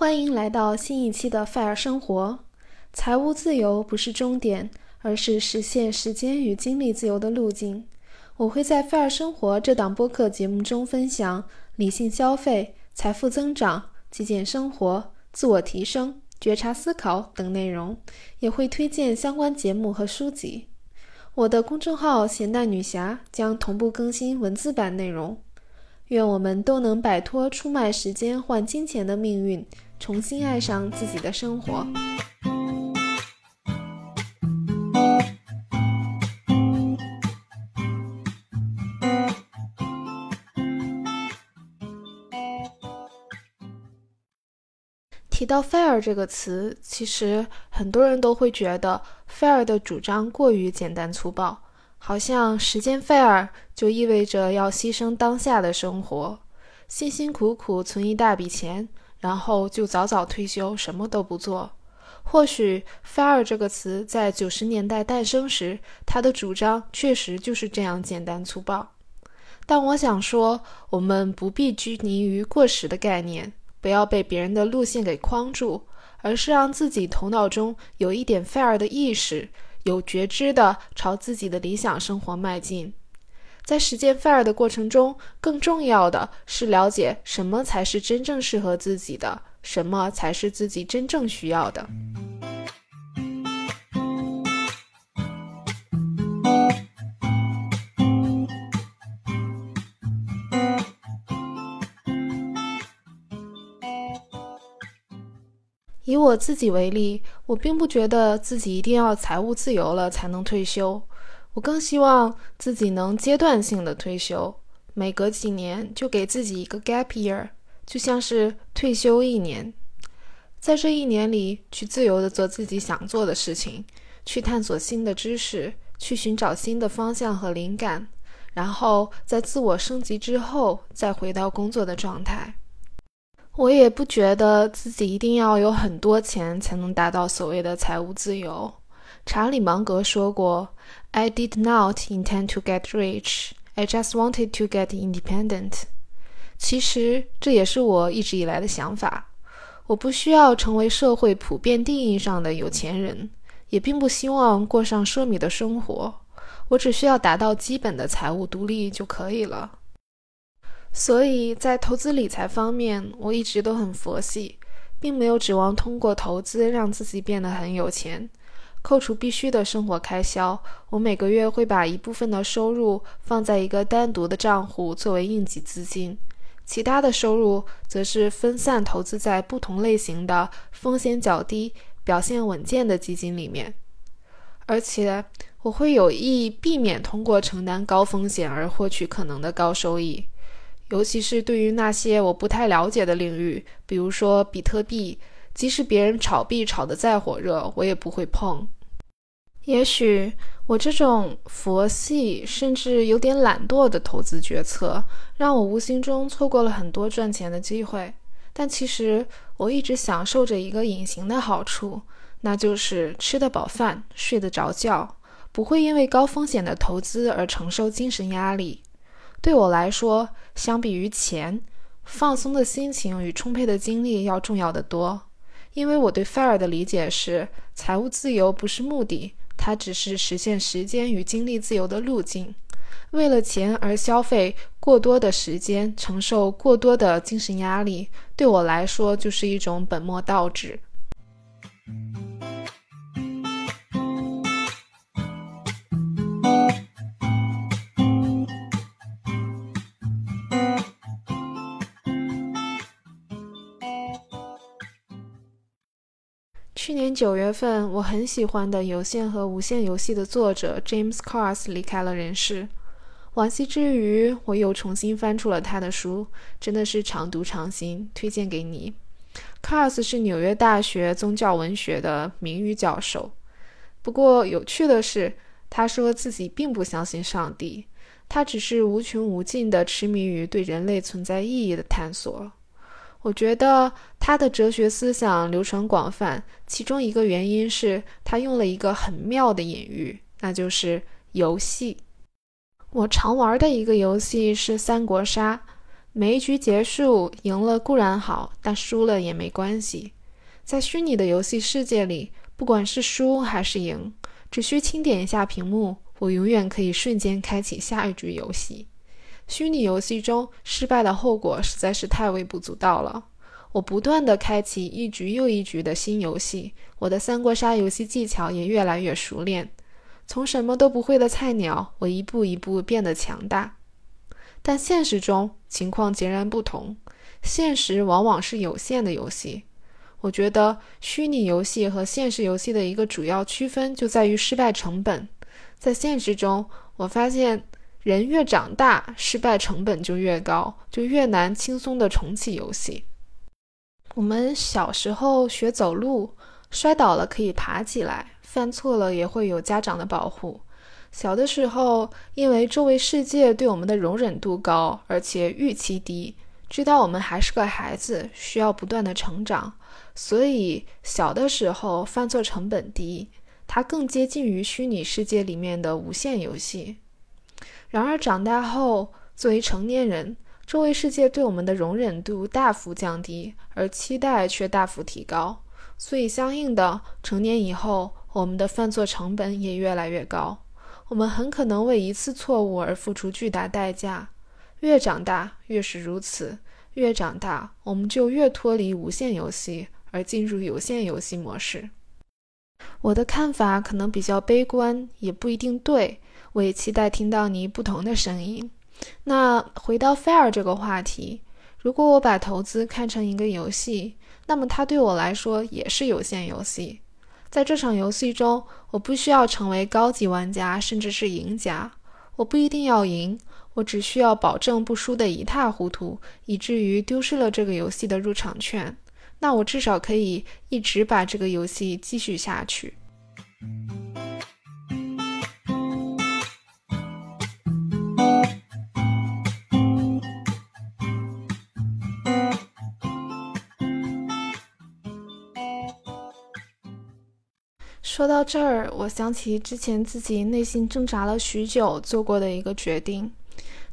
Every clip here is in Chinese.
欢迎来到新一期的 Fire 生活。财务自由不是终点，而是实现时间与精力自由的路径。我会在 Fire 生活这档播客节目中分享理性消费、财富增长、极简生活、自我提升、觉察思考等内容，也会推荐相关节目和书籍。我的公众号“咸蛋女侠”将同步更新文字版内容。愿我们都能摆脱出卖时间换金钱的命运。重新爱上自己的生活。提到 “fair” 这个词，其实很多人都会觉得 “fair” 的主张过于简单粗暴，好像时间 “fair” 就意味着要牺牲当下的生活，辛辛苦苦存一大笔钱。然后就早早退休，什么都不做。或许 “fire” 这个词在九十年代诞生时，他的主张确实就是这样简单粗暴。但我想说，我们不必拘泥于过时的概念，不要被别人的路线给框住，而是让自己头脑中有一点 “fire” 的意识，有觉知的朝自己的理想生活迈进。在实践 FIRE 的过程中，更重要的是了解什么才是真正适合自己的，什么才是自己真正需要的。以我自己为例，我并不觉得自己一定要财务自由了才能退休。我更希望自己能阶段性的退休，每隔几年就给自己一个 gap year，就像是退休一年，在这一年里去自由的做自己想做的事情，去探索新的知识，去寻找新的方向和灵感，然后在自我升级之后再回到工作的状态。我也不觉得自己一定要有很多钱才能达到所谓的财务自由。查理芒格说过。I did not intend to get rich. I just wanted to get independent. 其实这也是我一直以来的想法。我不需要成为社会普遍定义上的有钱人，也并不希望过上奢靡的生活。我只需要达到基本的财务独立就可以了。所以在投资理财方面，我一直都很佛系，并没有指望通过投资让自己变得很有钱。扣除必须的生活开销，我每个月会把一部分的收入放在一个单独的账户作为应急资金，其他的收入则是分散投资在不同类型的风险较低、表现稳健的基金里面。而且我会有意避免通过承担高风险而获取可能的高收益，尤其是对于那些我不太了解的领域，比如说比特币。即使别人炒币炒得再火热，我也不会碰。也许我这种佛系甚至有点懒惰的投资决策，让我无形中错过了很多赚钱的机会。但其实我一直享受着一个隐形的好处，那就是吃得饱饭、睡得着觉，不会因为高风险的投资而承受精神压力。对我来说，相比于钱，放松的心情与充沛的精力要重要的多。因为我对 FIRE 的理解是，财务自由不是目的，它只是实现时间与精力自由的路径。为了钱而消费过多的时间，承受过多的精神压力，对我来说就是一种本末倒置。去年九月份，我很喜欢的有线和无线游戏的作者 James Cars 离开了人世。惋惜之余，我又重新翻出了他的书，真的是常读常新，推荐给你。Cars 是纽约大学宗教文学的名誉教授。不过有趣的是，他说自己并不相信上帝，他只是无穷无尽地痴迷于对人类存在意义的探索。我觉得他的哲学思想流传广泛，其中一个原因是他用了一个很妙的隐喻，那就是游戏。我常玩的一个游戏是三国杀，每一局结束，赢了固然好，但输了也没关系。在虚拟的游戏世界里，不管是输还是赢，只需轻点一下屏幕，我永远可以瞬间开启下一局游戏。虚拟游戏中失败的后果实在是太微不足道了。我不断地开启一局又一局的新游戏，我的三国杀游戏技巧也越来越熟练。从什么都不会的菜鸟，我一步一步变得强大。但现实中情况截然不同，现实往往是有限的游戏。我觉得虚拟游戏和现实游戏的一个主要区分就在于失败成本。在现实中，我发现人越长大，失败成本就越高，就越难轻松地重启游戏。我们小时候学走路，摔倒了可以爬起来，犯错了也会有家长的保护。小的时候，因为周围世界对我们的容忍度高，而且预期低，知道我们还是个孩子，需要不断的成长，所以小的时候犯错成本低，它更接近于虚拟世界里面的无限游戏。然而长大后，作为成年人，周围世界对我们的容忍度大幅降低，而期待却大幅提高，所以相应的，成年以后，我们的犯错成本也越来越高。我们很可能为一次错误而付出巨大代价。越长大越是如此，越长大我们就越脱离无限游戏，而进入有限游戏模式。我的看法可能比较悲观，也不一定对。我也期待听到你不同的声音。那回到 fair 这个话题，如果我把投资看成一个游戏，那么它对我来说也是有限游戏。在这场游戏中，我不需要成为高级玩家，甚至是赢家。我不一定要赢，我只需要保证不输得一塌糊涂，以至于丢失了这个游戏的入场券。那我至少可以一直把这个游戏继续下去。说到这儿，我想起之前自己内心挣扎了许久做过的一个决定。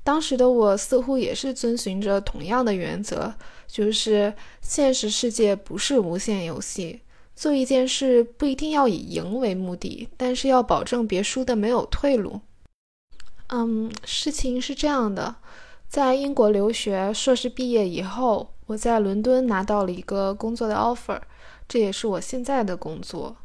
当时的我似乎也是遵循着同样的原则，就是现实世界不是无限游戏。做一件事不一定要以赢为目的，但是要保证别输的没有退路。嗯，事情是这样的，在英国留学，硕士毕业以后，我在伦敦拿到了一个工作的 offer，这也是我现在的工作。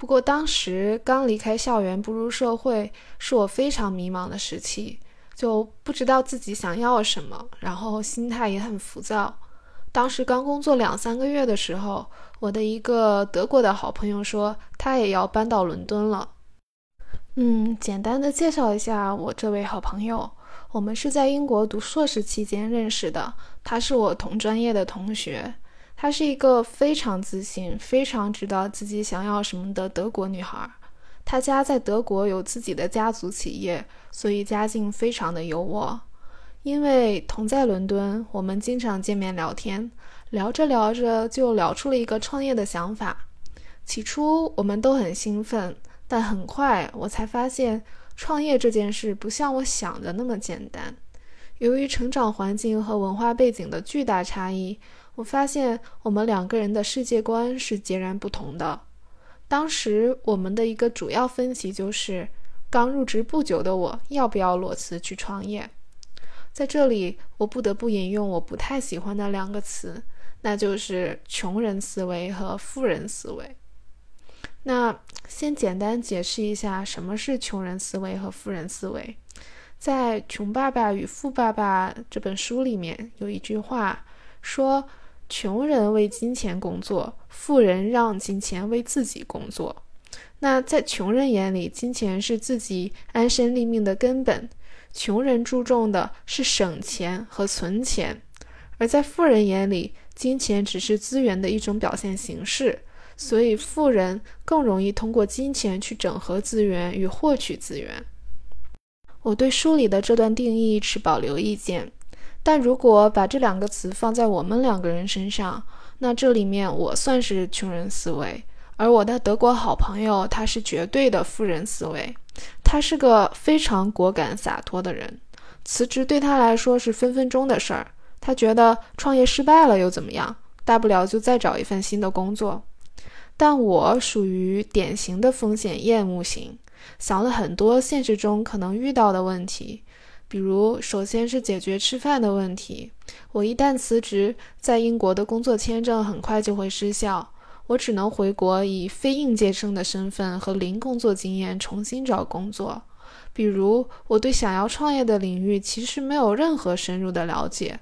不过当时刚离开校园步入社会，是我非常迷茫的时期，就不知道自己想要什么，然后心态也很浮躁。当时刚工作两三个月的时候，我的一个德国的好朋友说他也要搬到伦敦了。嗯，简单的介绍一下我这位好朋友，我们是在英国读硕士期间认识的，他是我同专业的同学。她是一个非常自信、非常知道自己想要什么的德国女孩。她家在德国有自己的家族企业，所以家境非常的优渥。因为同在伦敦，我们经常见面聊天，聊着聊着就聊出了一个创业的想法。起初我们都很兴奋，但很快我才发现，创业这件事不像我想的那么简单。由于成长环境和文化背景的巨大差异。我发现我们两个人的世界观是截然不同的。当时我们的一个主要分歧就是，刚入职不久的我要不要裸辞去创业。在这里，我不得不引用我不太喜欢的两个词，那就是“穷人思维”和“富人思维”。那先简单解释一下什么是穷人思维和富人思维。在《穷爸爸与富爸爸》这本书里面有一句话说。穷人为金钱工作，富人让金钱为自己工作。那在穷人眼里，金钱是自己安身立命的根本。穷人注重的是省钱和存钱，而在富人眼里，金钱只是资源的一种表现形式。所以，富人更容易通过金钱去整合资源与获取资源。我对书里的这段定义持保留意见。但如果把这两个词放在我们两个人身上，那这里面我算是穷人思维，而我的德国好朋友他是绝对的富人思维。他是个非常果敢洒脱的人，辞职对他来说是分分钟的事儿。他觉得创业失败了又怎么样？大不了就再找一份新的工作。但我属于典型的风险厌恶型，想了很多现实中可能遇到的问题，比如，首先是解决吃饭的问题。我一旦辞职，在英国的工作签证很快就会失效，我只能回国以非应届生的身份和零工作经验重新找工作。比如，我对想要创业的领域其实没有任何深入的了解。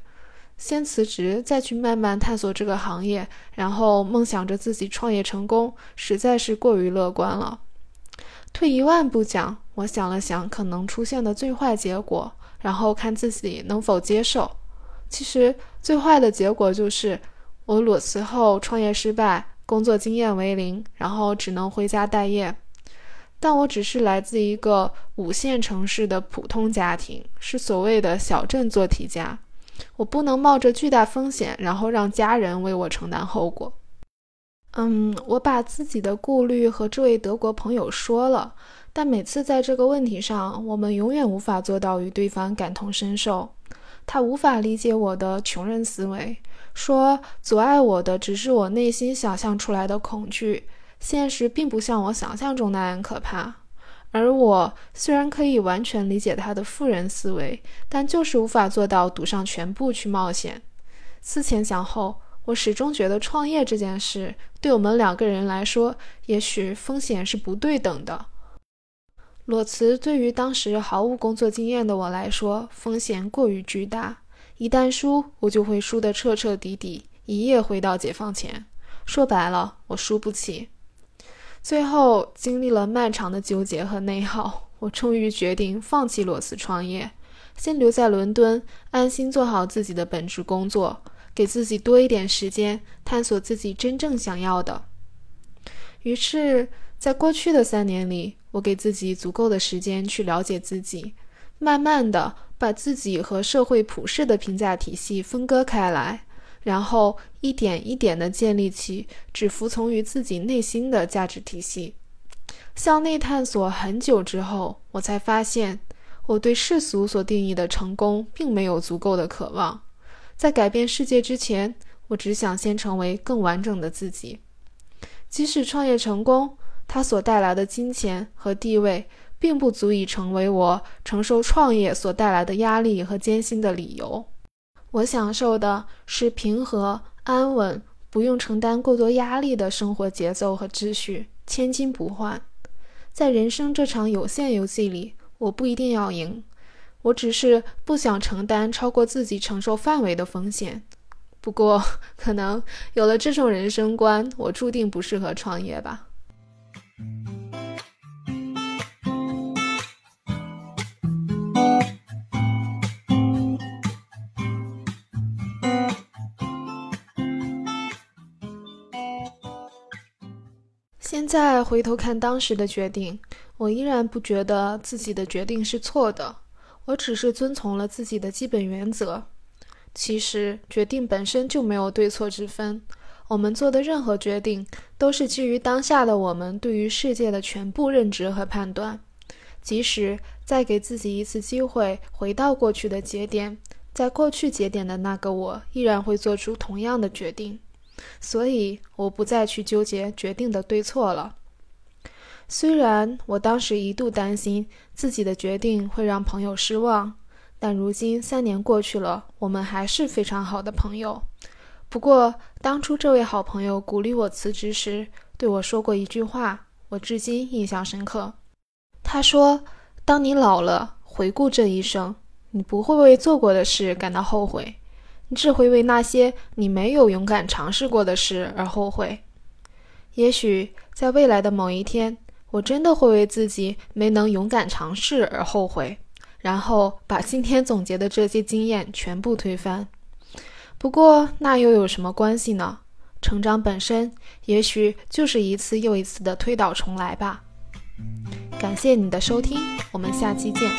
先辞职，再去慢慢探索这个行业，然后梦想着自己创业成功，实在是过于乐观了。退一万步讲，我想了想可能出现的最坏结果，然后看自己能否接受。其实最坏的结果就是我裸辞后创业失败，工作经验为零，然后只能回家待业。但我只是来自一个五线城市的普通家庭，是所谓的小镇做题家。我不能冒着巨大风险，然后让家人为我承担后果。嗯，我把自己的顾虑和这位德国朋友说了，但每次在这个问题上，我们永远无法做到与对方感同身受。他无法理解我的穷人思维，说阻碍我的只是我内心想象出来的恐惧，现实并不像我想象中那样可怕。而我虽然可以完全理解他的富人思维，但就是无法做到赌上全部去冒险。思前想后，我始终觉得创业这件事对我们两个人来说，也许风险是不对等的。裸辞对于当时毫无工作经验的我来说，风险过于巨大。一旦输，我就会输得彻彻底底，一夜回到解放前。说白了，我输不起。最后经历了漫长的纠结和内耗，我终于决定放弃裸辞创业，先留在伦敦，安心做好自己的本职工作，给自己多一点时间探索自己真正想要的。于是，在过去的三年里，我给自己足够的时间去了解自己，慢慢的把自己和社会普世的评价体系分割开来。然后一点一点地建立起只服从于自己内心的价值体系。向内探索很久之后，我才发现，我对世俗所定义的成功并没有足够的渴望。在改变世界之前，我只想先成为更完整的自己。即使创业成功，它所带来的金钱和地位，并不足以成为我承受创业所带来的压力和艰辛的理由。我享受的是平和、安稳，不用承担过多压力的生活节奏和秩序，千金不换。在人生这场有限游戏里，我不一定要赢，我只是不想承担超过自己承受范围的风险。不过，可能有了这种人生观，我注定不适合创业吧。现在回头看当时的决定，我依然不觉得自己的决定是错的。我只是遵从了自己的基本原则。其实决定本身就没有对错之分。我们做的任何决定，都是基于当下的我们对于世界的全部认知和判断。即使再给自己一次机会，回到过去的节点，在过去节点的那个我，依然会做出同样的决定。所以，我不再去纠结决定的对错了。虽然我当时一度担心自己的决定会让朋友失望，但如今三年过去了，我们还是非常好的朋友。不过，当初这位好朋友鼓励我辞职时，对我说过一句话，我至今印象深刻。他说：“当你老了，回顾这一生，你不会为做过的事感到后悔。”你只会为那些你没有勇敢尝试过的事而后悔。也许在未来的某一天，我真的会为自己没能勇敢尝试而后悔，然后把今天总结的这些经验全部推翻。不过那又有什么关系呢？成长本身也许就是一次又一次的推倒重来吧。感谢你的收听，我们下期见。